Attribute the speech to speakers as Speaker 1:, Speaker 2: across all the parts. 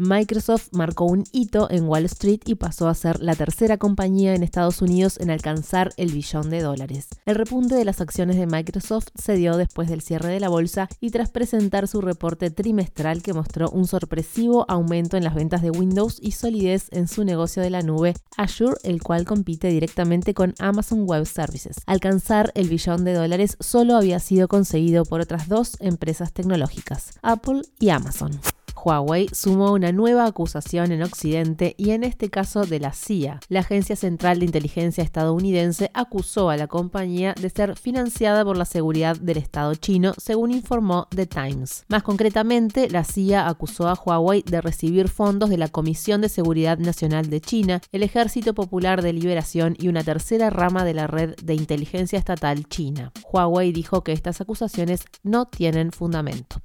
Speaker 1: Microsoft marcó un hito en Wall Street y pasó a ser la tercera compañía en Estados Unidos en alcanzar el billón de dólares. El repunte de las acciones de Microsoft se dio después del cierre de la bolsa y tras presentar su reporte trimestral que mostró un sorpresivo aumento en las ventas de Windows y solidez en su negocio de la nube Azure, el cual compite directamente con Amazon Web Services. Alcanzar el billón de dólares solo había sido conseguido por otras dos empresas tecnológicas, Apple y Amazon. Huawei sumó una nueva acusación en Occidente y en este caso de la CIA. La Agencia Central de Inteligencia estadounidense acusó a la compañía de ser financiada por la seguridad del Estado chino, según informó The Times. Más concretamente, la CIA acusó a Huawei de recibir fondos de la Comisión de Seguridad Nacional de China, el Ejército Popular de Liberación y una tercera rama de la red de inteligencia estatal china. Huawei dijo que estas acusaciones no tienen fundamento.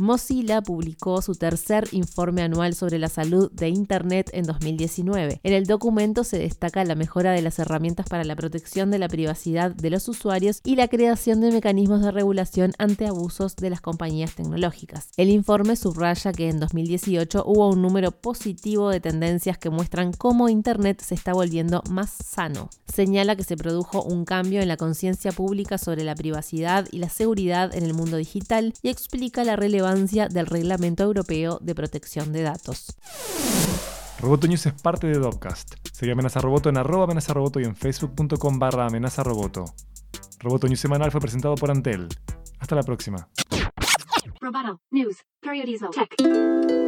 Speaker 1: Mozilla publicó su tercer informe anual sobre la salud de Internet en 2019. En el documento se destaca la mejora de las herramientas para la protección de la privacidad de los usuarios y la creación de mecanismos de regulación ante abusos de las compañías tecnológicas. El informe subraya que en 2018 hubo un número positivo de tendencias que muestran cómo Internet se está volviendo más sano. Señala que se produjo un cambio en la conciencia pública sobre la privacidad y la seguridad en el mundo digital y explica la relevancia del Reglamento Europeo de Protección de Datos.
Speaker 2: Roboto News es parte de Dopcast. Sigue Amenaza Roboto en arroba amenaza roboto y en facebook.com barra amenaza roboto. Roboto News semanal fue presentado por Antel. Hasta la próxima.
Speaker 3: Roboto. News. Periodizo. Tech.